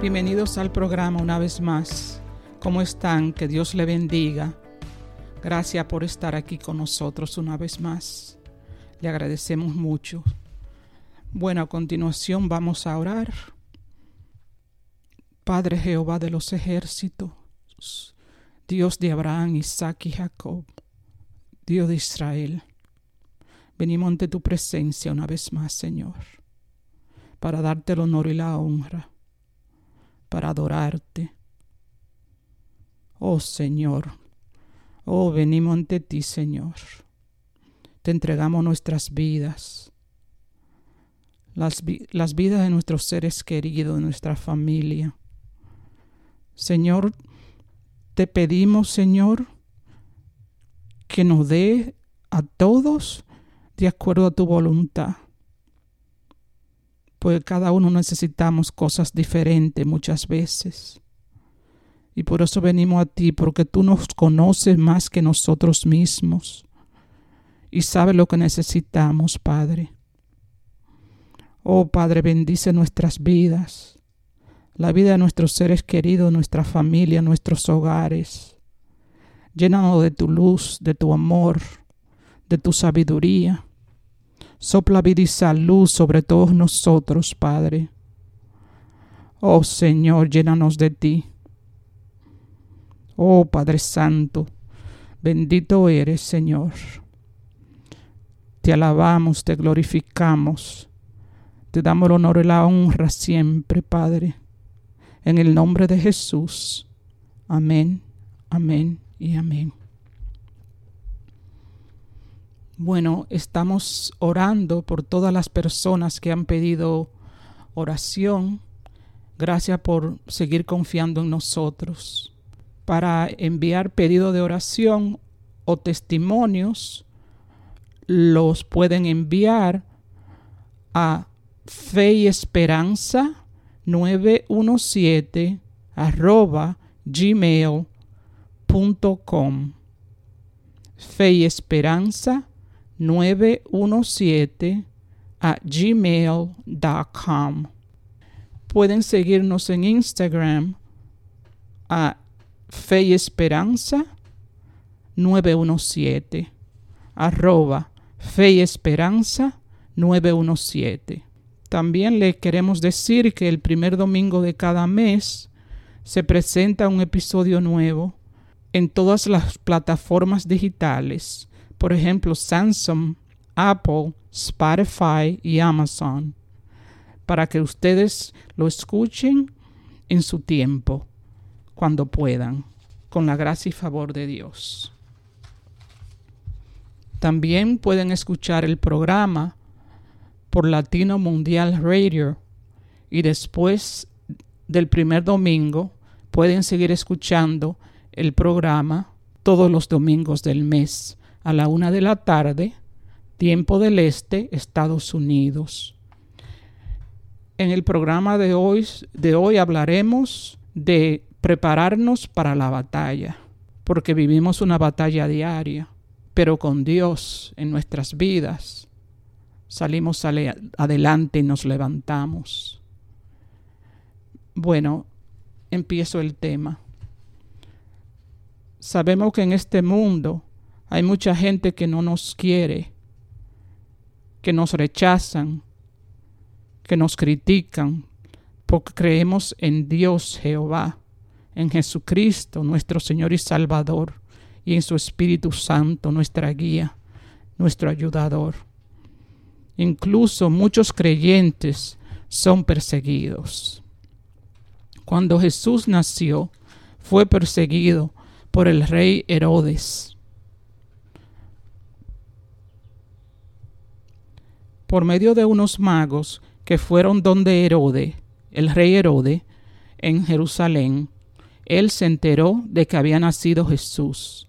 Bienvenidos al programa una vez más. ¿Cómo están? Que Dios le bendiga. Gracias por estar aquí con nosotros una vez más. Le agradecemos mucho. Bueno, a continuación vamos a orar. Padre Jehová de los ejércitos, Dios de Abraham, Isaac y Jacob, Dios de Israel, venimos ante tu presencia una vez más, Señor, para darte el honor y la honra, para adorarte. Oh Señor, Oh, venimos ante ti, Señor. Te entregamos nuestras vidas, las, las, vidas de nuestros seres queridos, de nuestra familia. Señor, te pedimos, Señor, que nos dé a todos de acuerdo a tu voluntad. Pues cada uno necesitamos cosas diferentes muchas veces. Y por eso venimos a ti, porque tú nos conoces más que nosotros mismos. Y sabes lo que necesitamos, Padre. Oh Padre, bendice nuestras vidas, la vida de nuestros seres queridos, nuestra familia, nuestros hogares. Llénanos de tu luz, de tu amor, de tu sabiduría. Sopla vida y salud sobre todos nosotros, Padre. Oh Señor, llénanos de ti. Oh Padre Santo, bendito eres Señor. Te alabamos, te glorificamos, te damos el honor y la honra siempre, Padre. En el nombre de Jesús. Amén, amén y amén. Bueno, estamos orando por todas las personas que han pedido oración. Gracias por seguir confiando en nosotros para enviar pedido de oración o testimonios, los pueden enviar a fe y esperanza 917 arroba gmail.com fe y esperanza 917 a gmail.com pueden seguirnos en Instagram a Fe y Esperanza 917 arroba Fe y Esperanza 917. También le queremos decir que el primer domingo de cada mes se presenta un episodio nuevo en todas las plataformas digitales, por ejemplo Samsung, Apple, Spotify y Amazon, para que ustedes lo escuchen en su tiempo cuando puedan, con la gracia y favor de Dios. También pueden escuchar el programa por Latino Mundial Radio y después del primer domingo pueden seguir escuchando el programa todos los domingos del mes a la una de la tarde, tiempo del este, Estados Unidos. En el programa de hoy, de hoy hablaremos de prepararnos para la batalla, porque vivimos una batalla diaria, pero con Dios en nuestras vidas salimos adelante y nos levantamos. Bueno, empiezo el tema. Sabemos que en este mundo hay mucha gente que no nos quiere, que nos rechazan, que nos critican, porque creemos en Dios Jehová en Jesucristo, nuestro Señor y Salvador, y en su Espíritu Santo, nuestra guía, nuestro ayudador. Incluso muchos creyentes son perseguidos. Cuando Jesús nació, fue perseguido por el rey Herodes. Por medio de unos magos que fueron donde Herodes, el rey Herodes, en Jerusalén, él se enteró de que había nacido Jesús.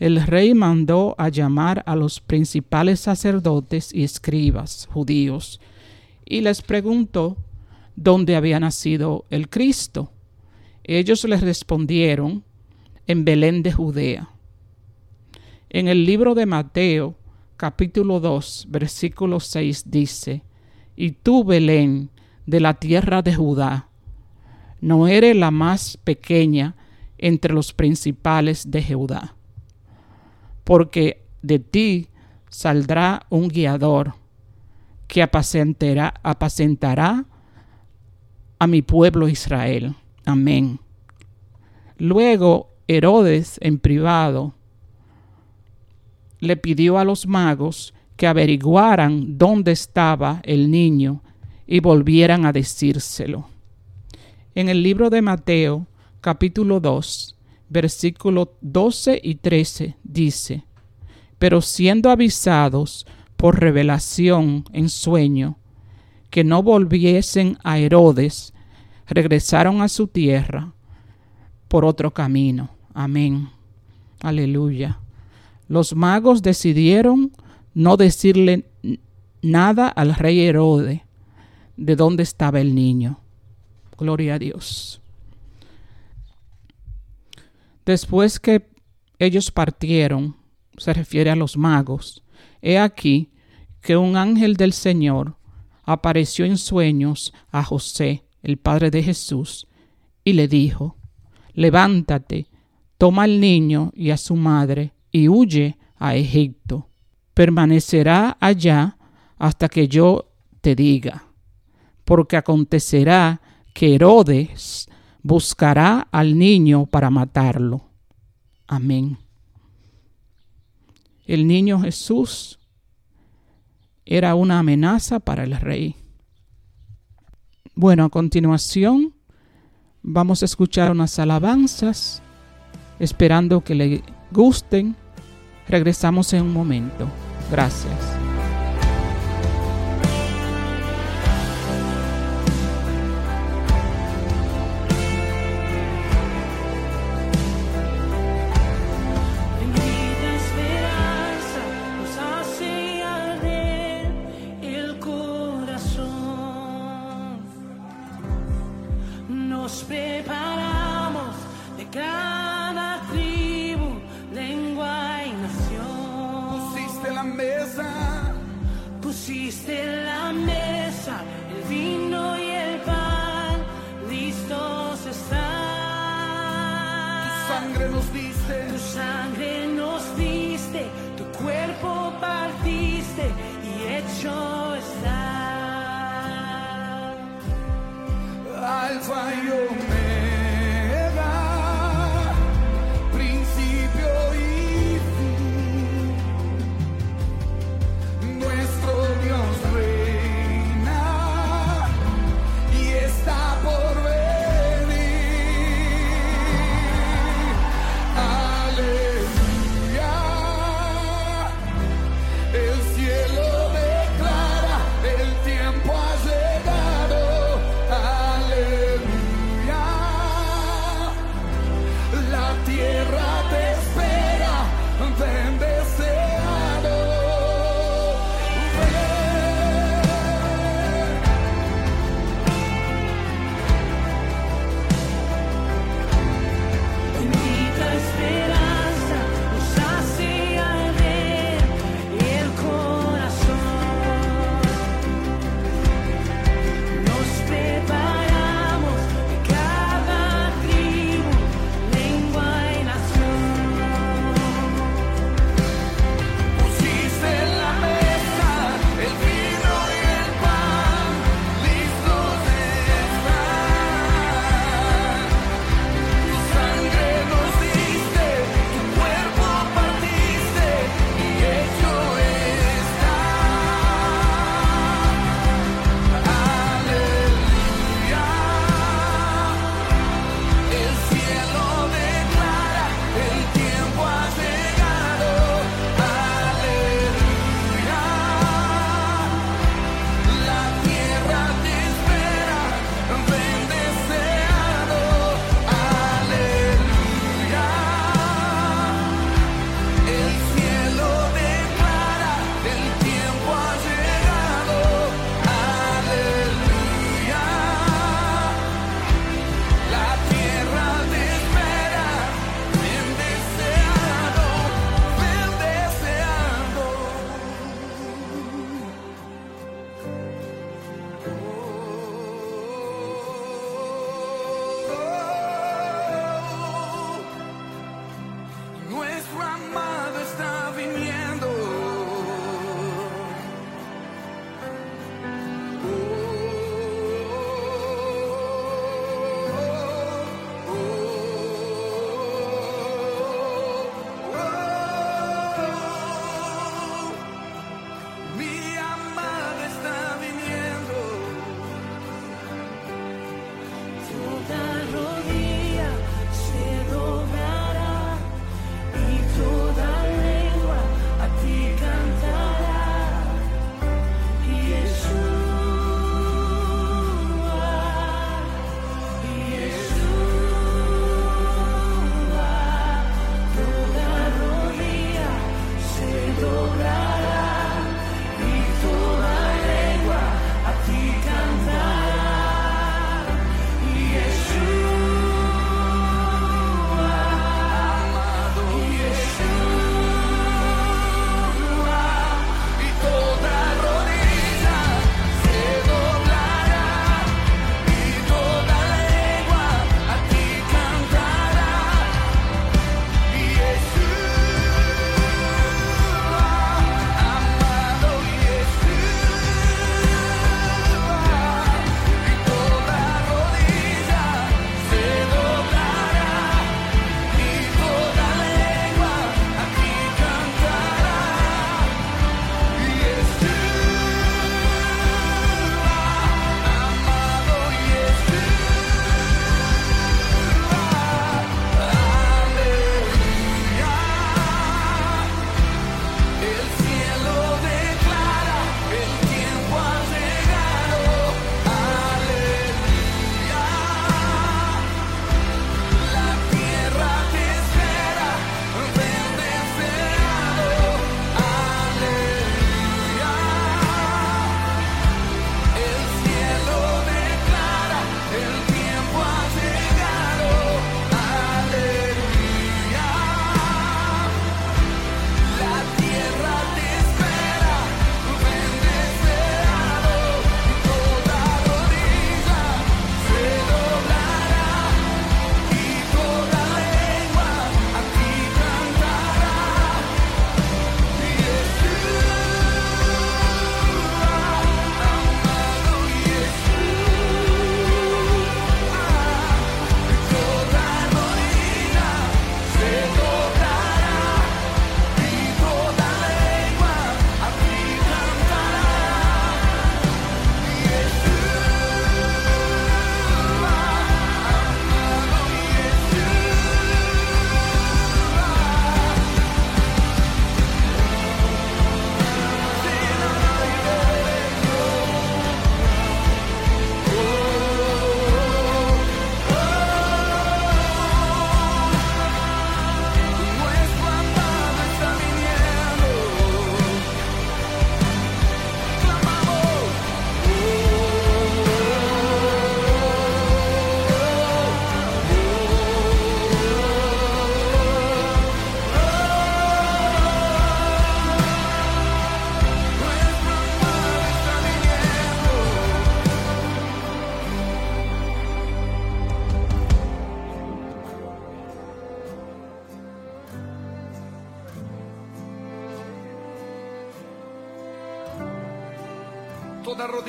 El rey mandó a llamar a los principales sacerdotes y escribas judíos y les preguntó dónde había nacido el Cristo. Ellos les respondieron en Belén de Judea. En el libro de Mateo, capítulo 2, versículo 6 dice, Y tú, Belén, de la tierra de Judá, no eres la más pequeña entre los principales de Judá, porque de ti saldrá un guiador que apacentará, apacentará a mi pueblo Israel. Amén. Luego Herodes en privado le pidió a los magos que averiguaran dónde estaba el niño y volvieran a decírselo. En el libro de Mateo, capítulo 2, versículos 12 y 13, dice, Pero siendo avisados por revelación en sueño, que no volviesen a Herodes, regresaron a su tierra por otro camino. Amén. Aleluya. Los magos decidieron no decirle nada al rey Herodes de dónde estaba el niño. Gloria a Dios. Después que ellos partieron, se refiere a los magos, he aquí que un ángel del Señor apareció en sueños a José, el padre de Jesús, y le dijo, levántate, toma al niño y a su madre, y huye a Egipto. Permanecerá allá hasta que yo te diga, porque acontecerá que Herodes buscará al niño para matarlo. Amén. El niño Jesús era una amenaza para el rey. Bueno, a continuación vamos a escuchar unas alabanzas, esperando que le gusten. Regresamos en un momento. Gracias.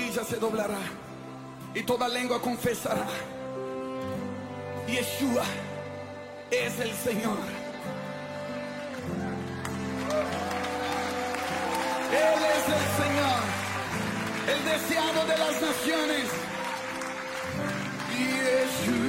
rodilla se doblará y toda lengua confesará. Yeshua es el Señor. Él es el Señor, el deseado de las naciones. Yeshua.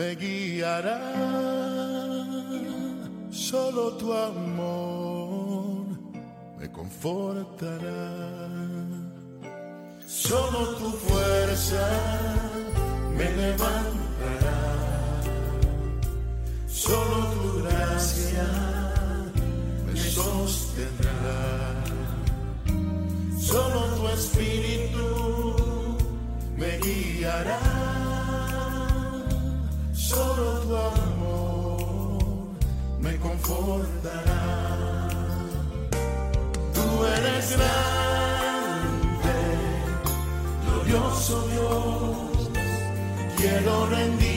Me guiará. Solo tu amor me confortará. Solo tu fuerza me levantará. Solo tu gracia me sostendrá. Solo tu espíritu me guiará. Solo tu amor me confortará. Tú eres grande, glorioso Dios. Quiero rendirte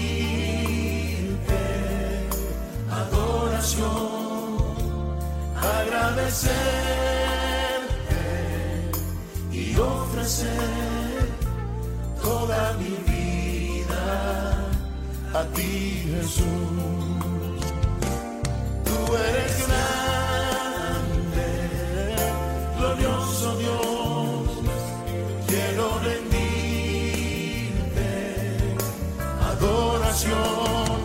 adoración, agradecerte y ofrecer toda mi vida a ti, Jesús. Tú eres grande, glorioso Dios. Quiero rendirte adoración,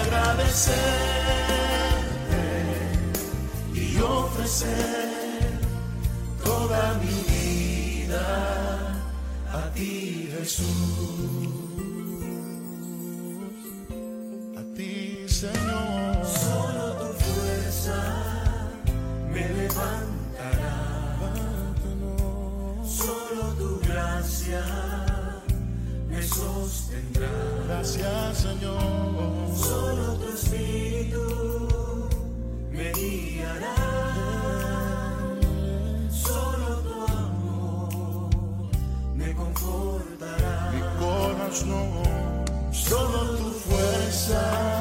agradecerte y ofrecer toda mi vida a ti, Jesús. Gracias, Señor. Solo tu espíritu me guiará. Solo tu amor me confortará. Mi corazón, solo tu fuerza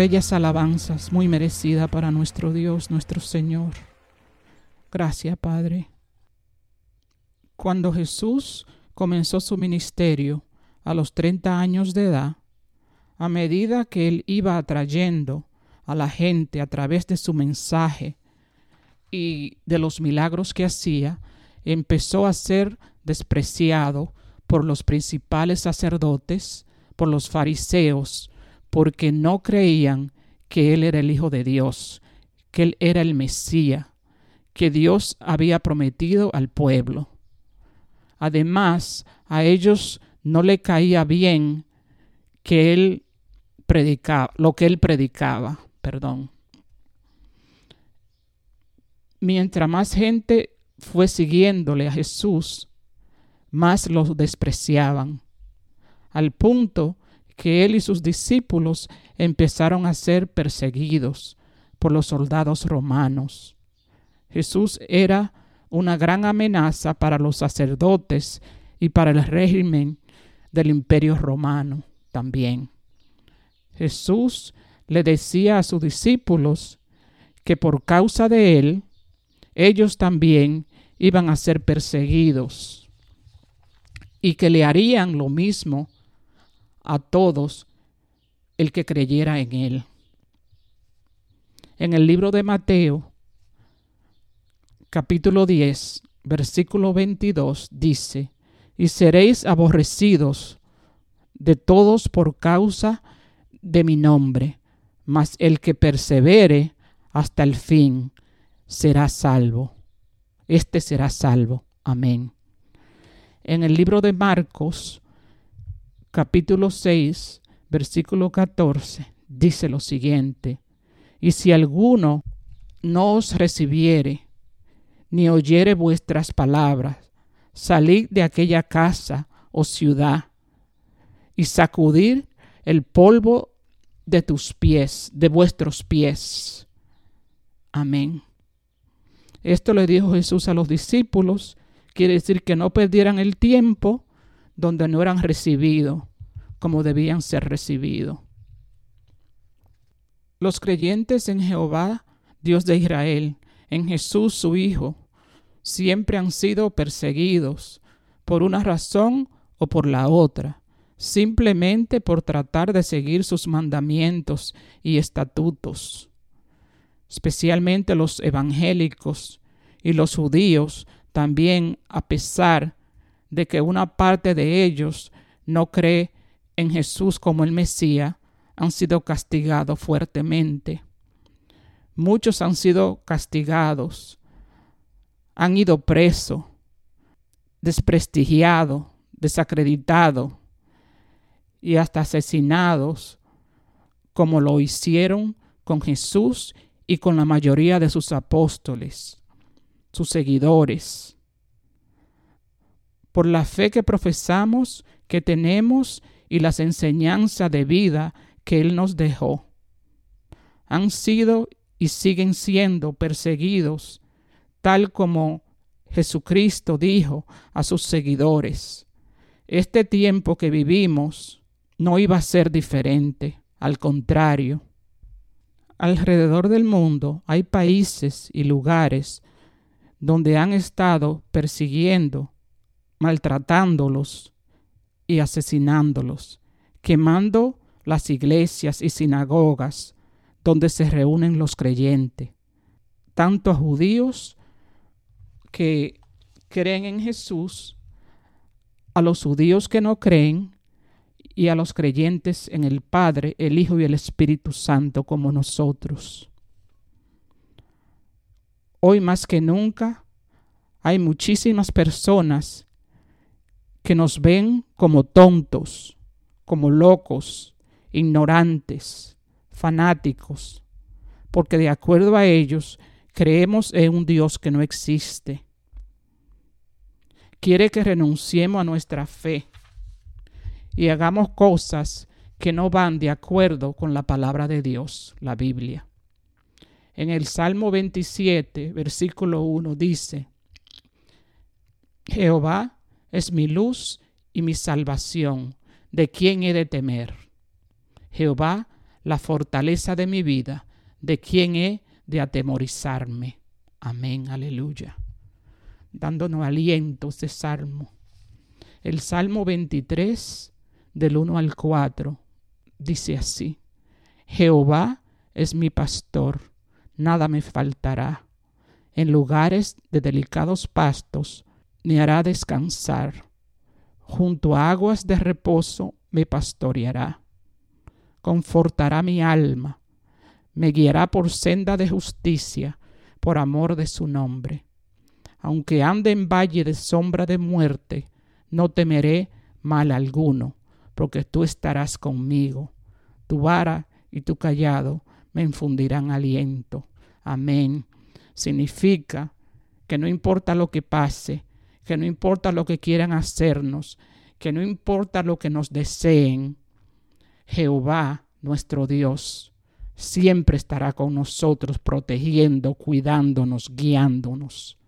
Bellas alabanzas, muy merecida para nuestro Dios, nuestro Señor. Gracias, Padre. Cuando Jesús comenzó su ministerio a los 30 años de edad, a medida que él iba atrayendo a la gente a través de su mensaje y de los milagros que hacía, empezó a ser despreciado por los principales sacerdotes, por los fariseos, porque no creían que él era el Hijo de Dios, que él era el Mesías, que Dios había prometido al pueblo. Además, a ellos no le caía bien que él predicaba, lo que él predicaba, perdón. Mientras más gente fue siguiéndole a Jesús, más los despreciaban, al punto que él y sus discípulos empezaron a ser perseguidos por los soldados romanos. Jesús era una gran amenaza para los sacerdotes y para el régimen del imperio romano también. Jesús le decía a sus discípulos que por causa de él, ellos también iban a ser perseguidos y que le harían lo mismo a todos el que creyera en él. En el libro de Mateo, capítulo 10, versículo 22, dice, y seréis aborrecidos de todos por causa de mi nombre, mas el que persevere hasta el fin será salvo. Este será salvo. Amén. En el libro de Marcos, capítulo 6, versículo 14, dice lo siguiente, y si alguno no os recibiere, ni oyere vuestras palabras, salid de aquella casa o ciudad y sacudir el polvo de tus pies, de vuestros pies. Amén. Esto le dijo Jesús a los discípulos. Quiere decir que no perdieran el tiempo donde no eran recibidos como debían ser recibidos. Los creyentes en Jehová, Dios de Israel, en Jesús su Hijo, siempre han sido perseguidos por una razón o por la otra, simplemente por tratar de seguir sus mandamientos y estatutos. Especialmente los evangélicos y los judíos también, a pesar de que una parte de ellos no cree en Jesús como el Mesías, han sido castigados fuertemente. Muchos han sido castigados, han ido presos, desprestigiados, desacreditados y hasta asesinados, como lo hicieron con Jesús y con la mayoría de sus apóstoles, sus seguidores. Por la fe que profesamos, que tenemos y las enseñanzas de vida que Él nos dejó. Han sido y siguen siendo perseguidos, tal como Jesucristo dijo a sus seguidores. Este tiempo que vivimos no iba a ser diferente, al contrario. Alrededor del mundo hay países y lugares donde han estado persiguiendo, maltratándolos y asesinándolos, quemando las iglesias y sinagogas donde se reúnen los creyentes, tanto judíos que creen en Jesús, a los judíos que no creen y a los creyentes en el Padre, el Hijo y el Espíritu Santo como nosotros. Hoy más que nunca hay muchísimas personas que nos ven como tontos, como locos, ignorantes, fanáticos, porque de acuerdo a ellos creemos en un Dios que no existe. Quiere que renunciemos a nuestra fe y hagamos cosas que no van de acuerdo con la palabra de Dios, la Biblia. En el Salmo 27, versículo 1 dice, Jehová es mi luz y mi salvación, ¿de quién he de temer? Jehová, la fortaleza de mi vida, ¿de quién he de atemorizarme? Amén, aleluya. Dándonos aliento este salmo. El Salmo 23, del 1 al 4, dice así, Jehová es mi pastor, nada me faltará. En lugares de delicados pastos me hará descansar. Junto a aguas de reposo me pastoreará. Confortará mi alma. Me guiará por senda de justicia, por amor de su nombre. Aunque ande en valle de sombra de muerte, no temeré mal alguno, porque tú estarás conmigo. Tu vara y tu callado me infundirán aliento. Amén. Significa que no importa lo que pase, que no importa lo que quieran hacernos, que no importa lo que nos deseen, Jehová, nuestro Dios, siempre estará con nosotros, protegiendo, cuidándonos, guiándonos.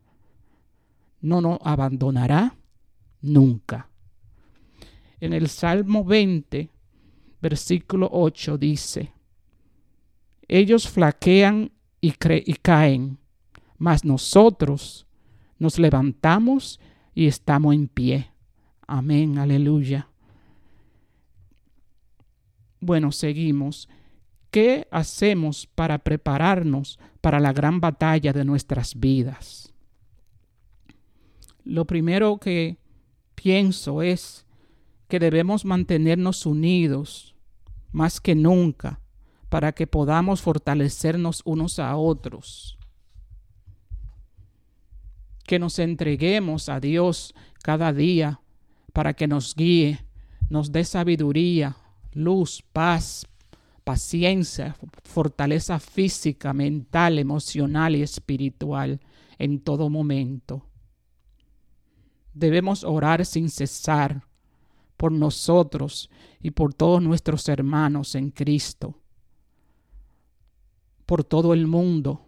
No nos abandonará nunca. En el Salmo 20, versículo 8 dice, ellos flaquean y, y caen, mas nosotros nos levantamos y estamos en pie. Amén, aleluya. Bueno, seguimos. ¿Qué hacemos para prepararnos para la gran batalla de nuestras vidas? Lo primero que pienso es que debemos mantenernos unidos más que nunca para que podamos fortalecernos unos a otros. Que nos entreguemos a Dios cada día para que nos guíe, nos dé sabiduría, luz, paz, paciencia, fortaleza física, mental, emocional y espiritual en todo momento. Debemos orar sin cesar por nosotros y por todos nuestros hermanos en Cristo por todo el mundo,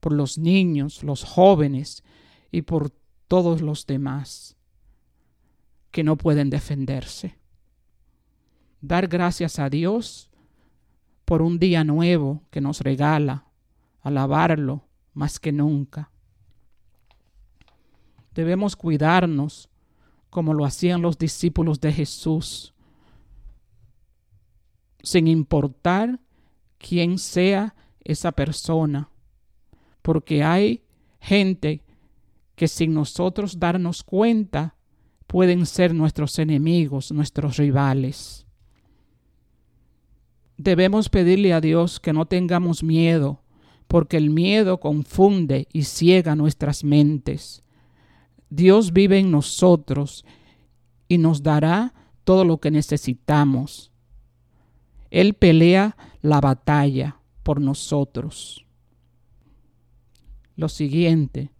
por los niños, los jóvenes y por todos los demás que no pueden defenderse. Dar gracias a Dios por un día nuevo que nos regala, alabarlo más que nunca. Debemos cuidarnos como lo hacían los discípulos de Jesús, sin importar quién sea esa persona, porque hay gente que sin nosotros darnos cuenta pueden ser nuestros enemigos, nuestros rivales. Debemos pedirle a Dios que no tengamos miedo, porque el miedo confunde y ciega nuestras mentes. Dios vive en nosotros y nos dará todo lo que necesitamos. Él pelea la batalla por nosotros. Lo siguiente,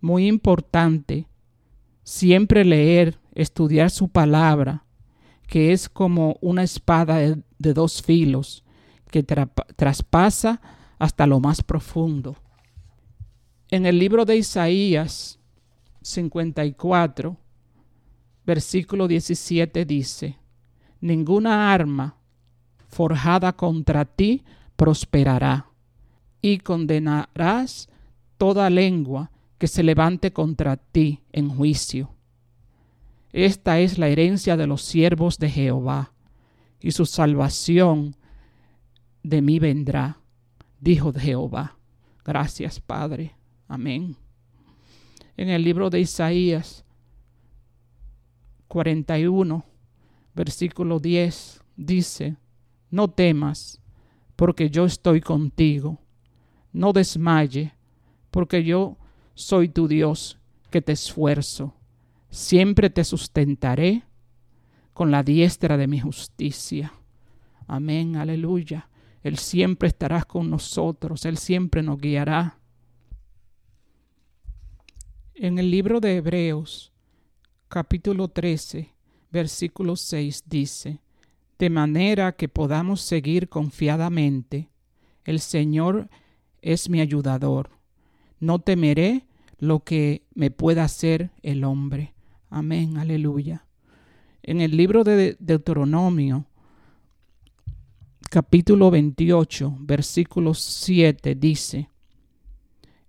muy importante, siempre leer, estudiar su palabra, que es como una espada de, dos filos que traspasa hasta lo más profundo. En el libro de Isaías 54, versículo 17 dice, Ninguna arma forjada contra ti prosperará, y condenarás toda lengua que se levante contra ti en juicio. Esta es la herencia de los siervos de Jehová, y su salvación de mí vendrá, dijo Jehová. Gracias, Padre. Amén. En el libro de Isaías 41, versículo 10, dice, no temas, porque yo estoy contigo. No desmaye, porque yo soy tu Dios que te esfuerzo. Siempre te sustentaré con la diestra de mi justicia. Amén, aleluya. Él siempre estará con nosotros, Él siempre nos guiará. En el libro de Hebreos, capítulo 13, versículo 6 dice, de manera que podamos seguir confiadamente. El Señor es mi ayudador. No temeré lo que me pueda hacer el hombre. Amén, aleluya. En el libro de Deuteronomio, capítulo 28, versículo 7 dice,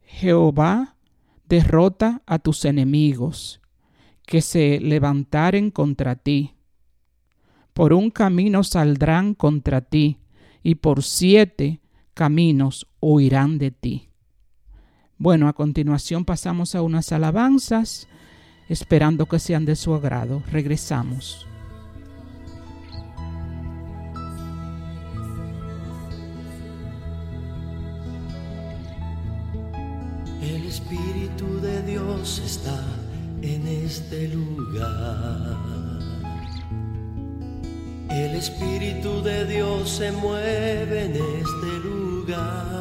Jehová derrota a tus enemigos que se levantaren contra ti por un camino saldrán contra ti, y por siete caminos huirán de ti. Bueno, a continuación pasamos a unas alabanzas, esperando que sean de su agrado. Regresamos. El Espíritu de Dios está en este lugar. El Espíritu de Dios se mueve en este lugar.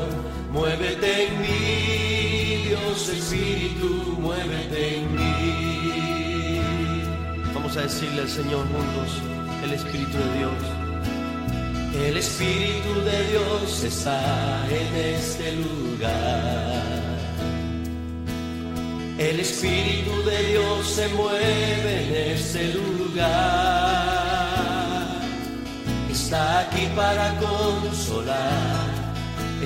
Muévete en mí, Dios Espíritu, muévete en mí. Vamos a decirle al Señor juntos, el Espíritu de Dios. El Espíritu de Dios está en este lugar. El Espíritu de Dios se mueve en este lugar. Está aquí para consolar.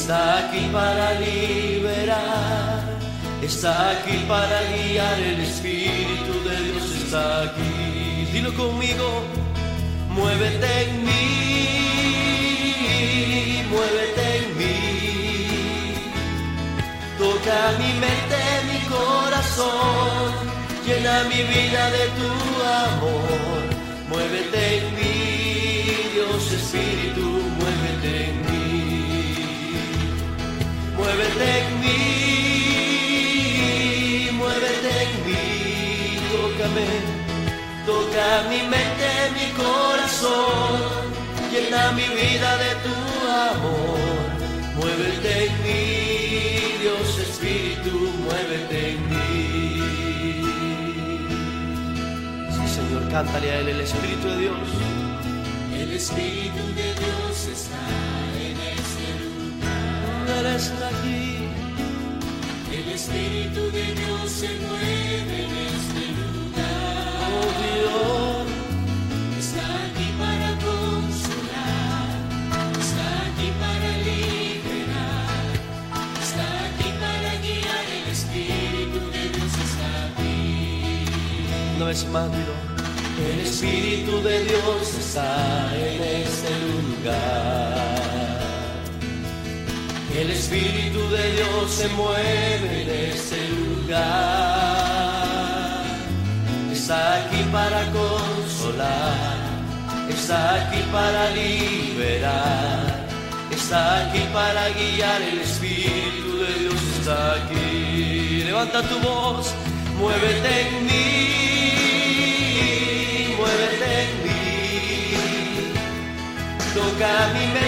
Está aquí para liberar. Está aquí para guiar. El Espíritu de Dios está aquí. Dilo conmigo. Muévete en mí muévete en mí. Toca mi mente, mi corazón, llena mi vida de tu amor. Muévete en mí, muévete en mí, tócame, toca mi mente, mi corazón llena mi vida de tu amor. Muévete en mí, Dios Espíritu, muévete en mí. Sí, Señor, cántale a Él el Espíritu de Dios. El Espíritu de Dios está está aquí. El Espíritu de Dios se mueve en este lugar. Oh Dios, Está aquí para consolar, está aquí para liberar, está aquí para guiar. El Espíritu de Dios está aquí. vez más, dilo. El Espíritu de Dios está en este lugar. El Espíritu de Dios se mueve en este lugar. Está aquí para consolar, está aquí para liberar, está aquí para guiar. El Espíritu de Dios está aquí. Levanta tu voz, muévete en mí, muévete en mí. Toca mi mente,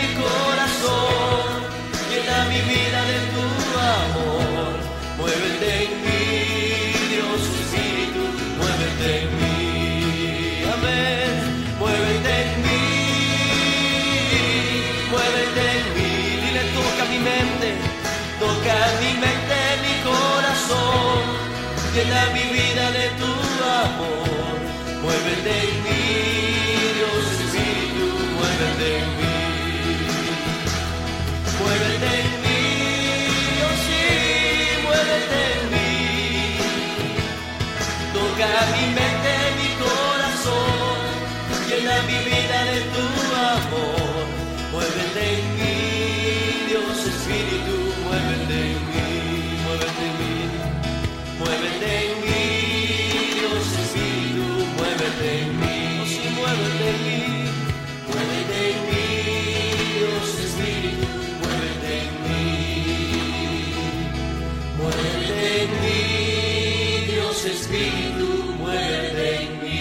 Espíritu, muévete en mí.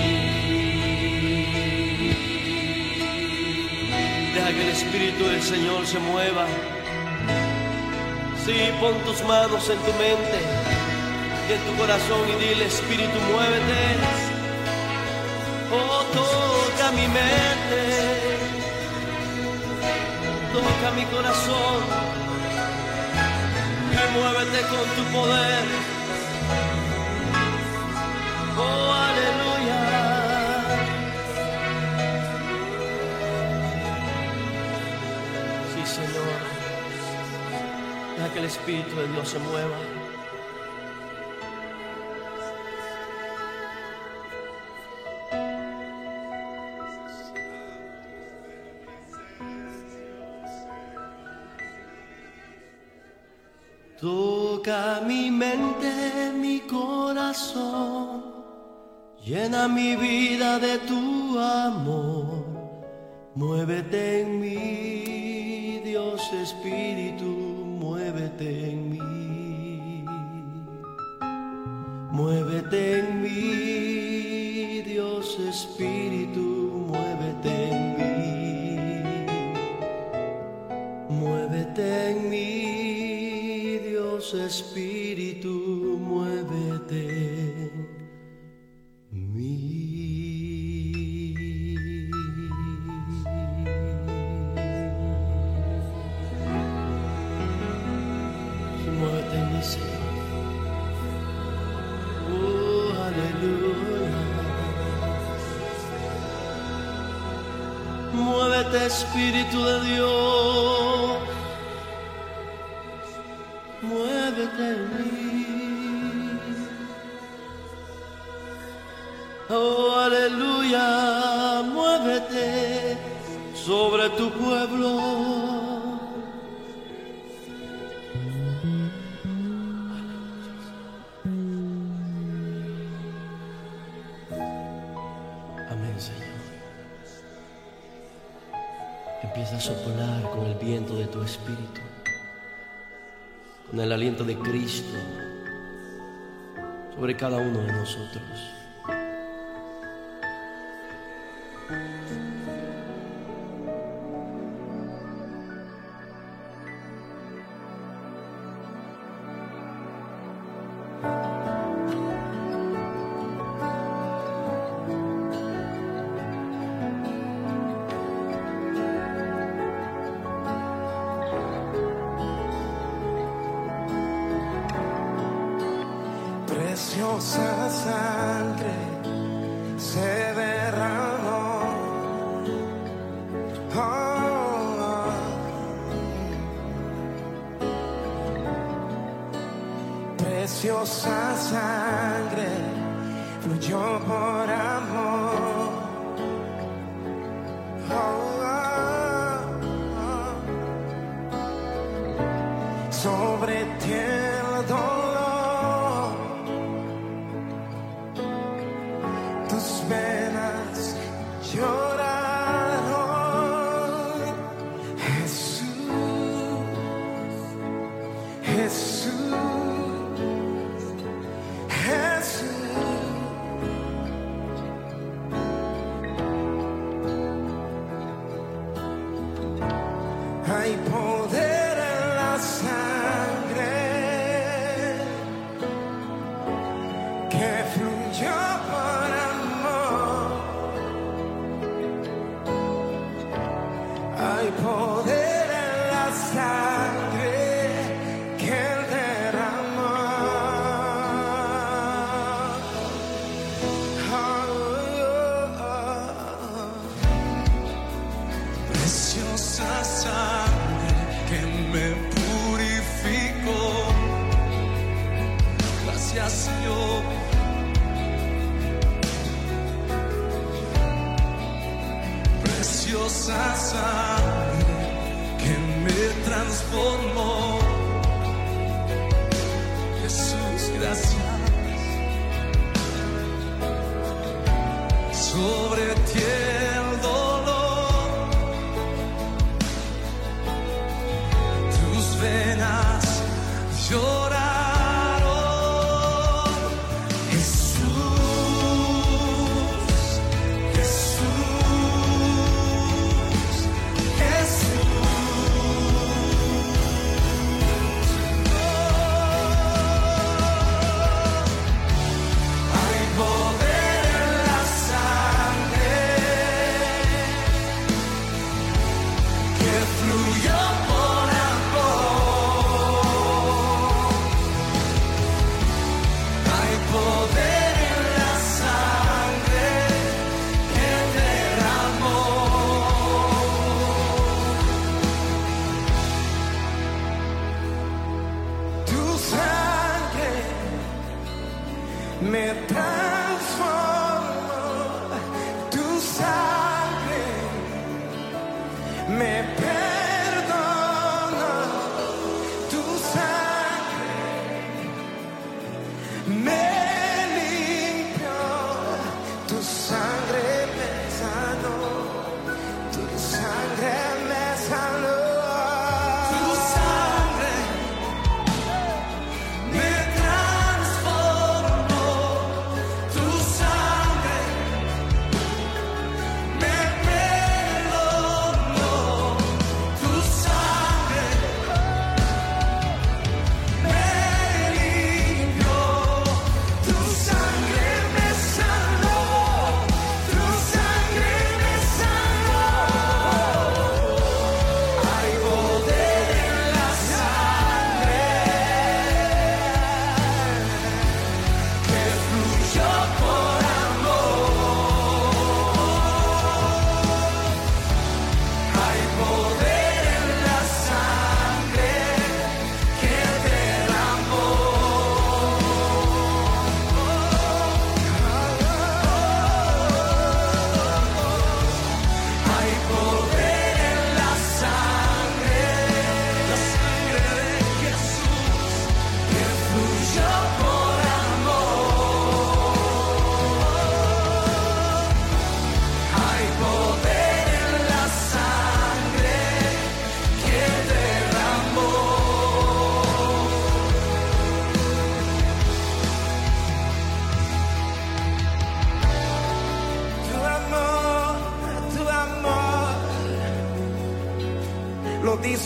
Deja que el Espíritu del Señor se mueva. Sí, pon tus manos en tu mente y en tu corazón y dile, Espíritu, muévete. Oh, toca mi mente, toca mi corazón y muévete con tu poder. Que el Espíritu de Dios se mueva. Toca mi mente, mi corazón, llena mi vida de tu amor. Muévete en mí, Dios Espíritu, muévete en mí. Muévete en mí, Dios Espíritu, muévete en mí. Muévete en mí, Dios Espíritu, Muévete, Espíritu de Dios. Muévete en mí. Oh, aleluya. Muévete sobre tu pueblo. Viento de tu espíritu, con el aliento de Cristo sobre cada uno de nosotros.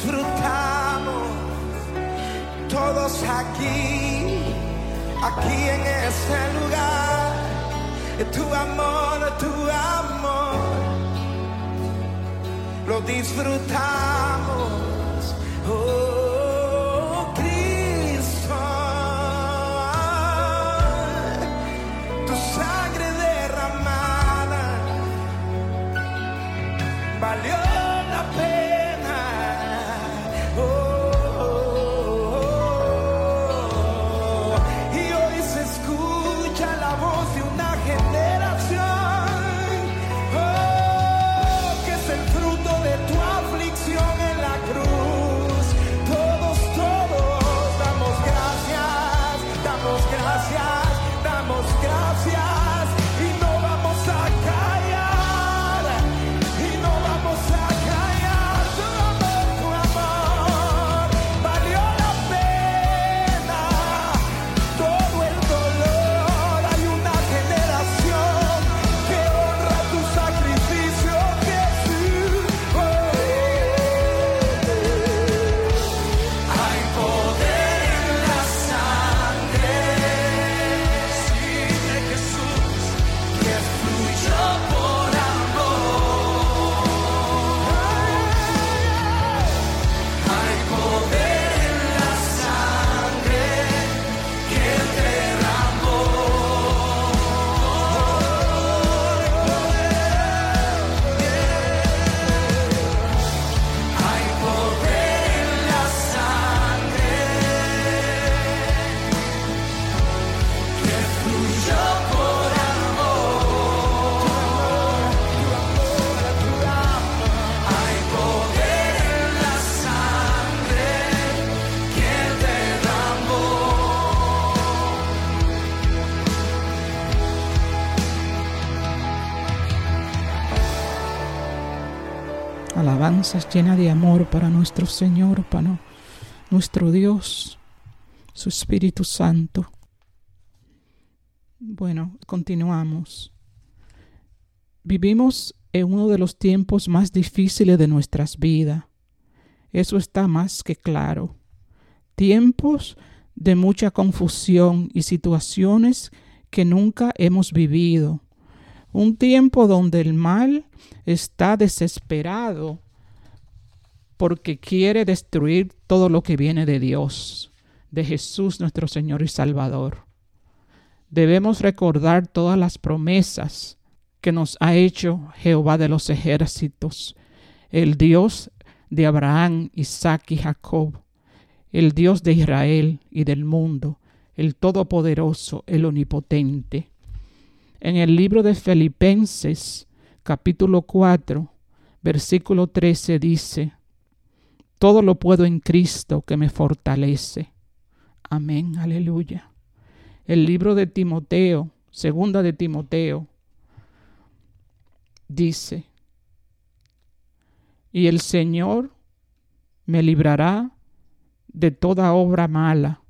disfrutamos todos aquí, aquí en este lugar. Tu amor, tu amor, lo disfrutamos alabanzas de amor para nuestro Señor, para nuestro Dios, su Espíritu Santo. Bueno, continuamos. Vivimos en uno de los tiempos más difíciles de nuestras vidas. Eso está más que claro. Tiempos de mucha confusión y situaciones que nunca hemos vivido. Un tiempo donde el mal está desesperado porque quiere destruir todo lo que viene de Dios, de Jesús nuestro Señor y Salvador. Debemos recordar todas las promesas que nos ha hecho Jehová de los ejércitos, el Dios de Abraham, Isaac y Jacob, el Dios de Israel y del mundo, el Todopoderoso, el Omnipotente. En el libro de Filipenses, capítulo 4, versículo 13 dice, Todo lo puedo en Cristo que me fortalece. Amén, aleluya. El libro de Timoteo, segunda de Timoteo, dice, y el Señor me librará de toda obra mala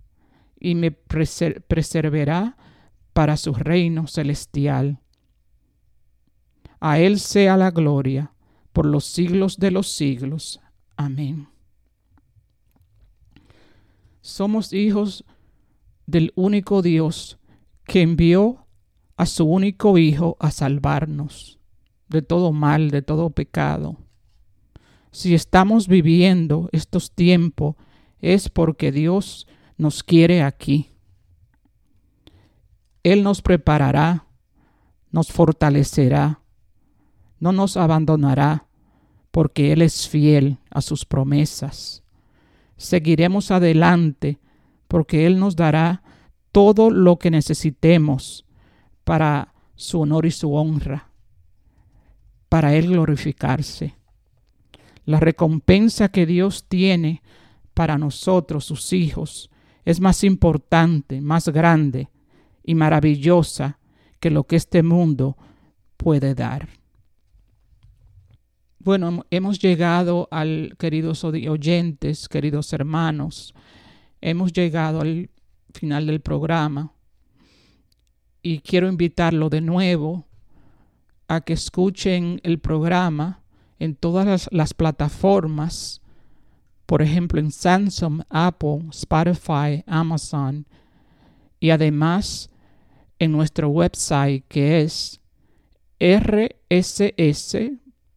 y me preservará para su reino celestial. A Él sea la gloria por los siglos de los siglos. Amén. Somos hijos del único Dios que envió a su único Hijo a salvarnos de todo mal, de todo pecado. Si estamos viviendo estos tiempos es porque Dios nos quiere aquí. Él nos preparará, nos fortalecerá, no nos abandonará, porque Él es fiel a sus promesas. Seguiremos adelante, porque Él nos dará todo lo que necesitemos para su honor y su honra, para Él glorificarse. La recompensa que Dios tiene para nosotros, sus hijos, es más importante, más grande y maravillosa que lo que este mundo puede dar. Bueno, hemos llegado al, queridos oyentes, queridos hermanos, hemos llegado al final del programa y quiero invitarlo de nuevo a que escuchen el programa en todas las, plataformas por ejemplo en Samsung, Apple, Spotify, Amazon y además en nuestro website que es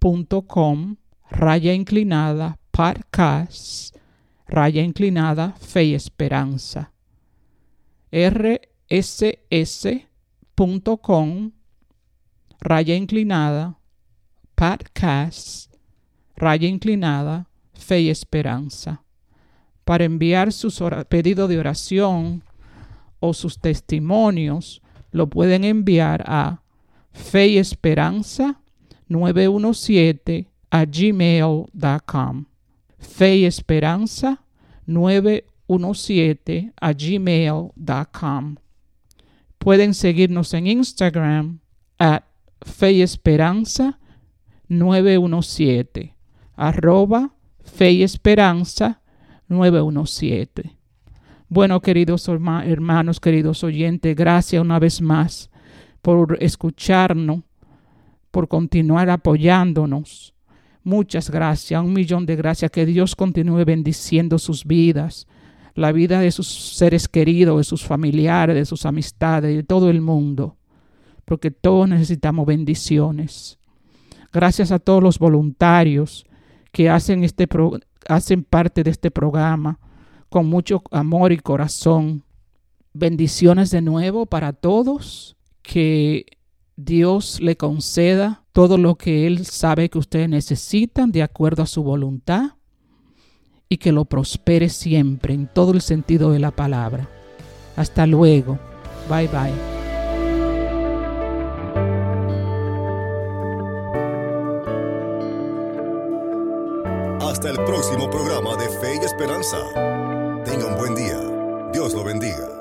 rss.com raya inclinada podcast raya inclinada fe y esperanza rss.com raya inclinada podcast raya inclinada fe y esperanza. Para enviar sus pedido de oración o sus testimonios, lo pueden enviar a fe y esperanza 917 a gmail.com. Fe y esperanza 917 a gmail.com. Pueden seguirnos en Instagram at fe y esperanza 917 arroba Fe y Esperanza 917. Bueno, queridos hermanos, queridos oyentes, gracias una vez más por escucharnos, por continuar apoyándonos. Muchas gracias, un millón de gracias. Que Dios continúe bendiciendo sus vidas, la vida de sus seres queridos, de sus familiares, de sus amistades, de todo el mundo, porque todos necesitamos bendiciones. Gracias a todos los voluntarios que hacen, este hacen parte de este programa con mucho amor y corazón. Bendiciones de nuevo para todos. Que Dios le conceda todo lo que Él sabe que ustedes necesitan de acuerdo a su voluntad y que lo prospere siempre en todo el sentido de la palabra. Hasta luego. Bye bye. Hasta el próximo programa de Fe y Esperanza. Tenga un buen día. Dios lo bendiga.